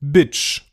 Bitch.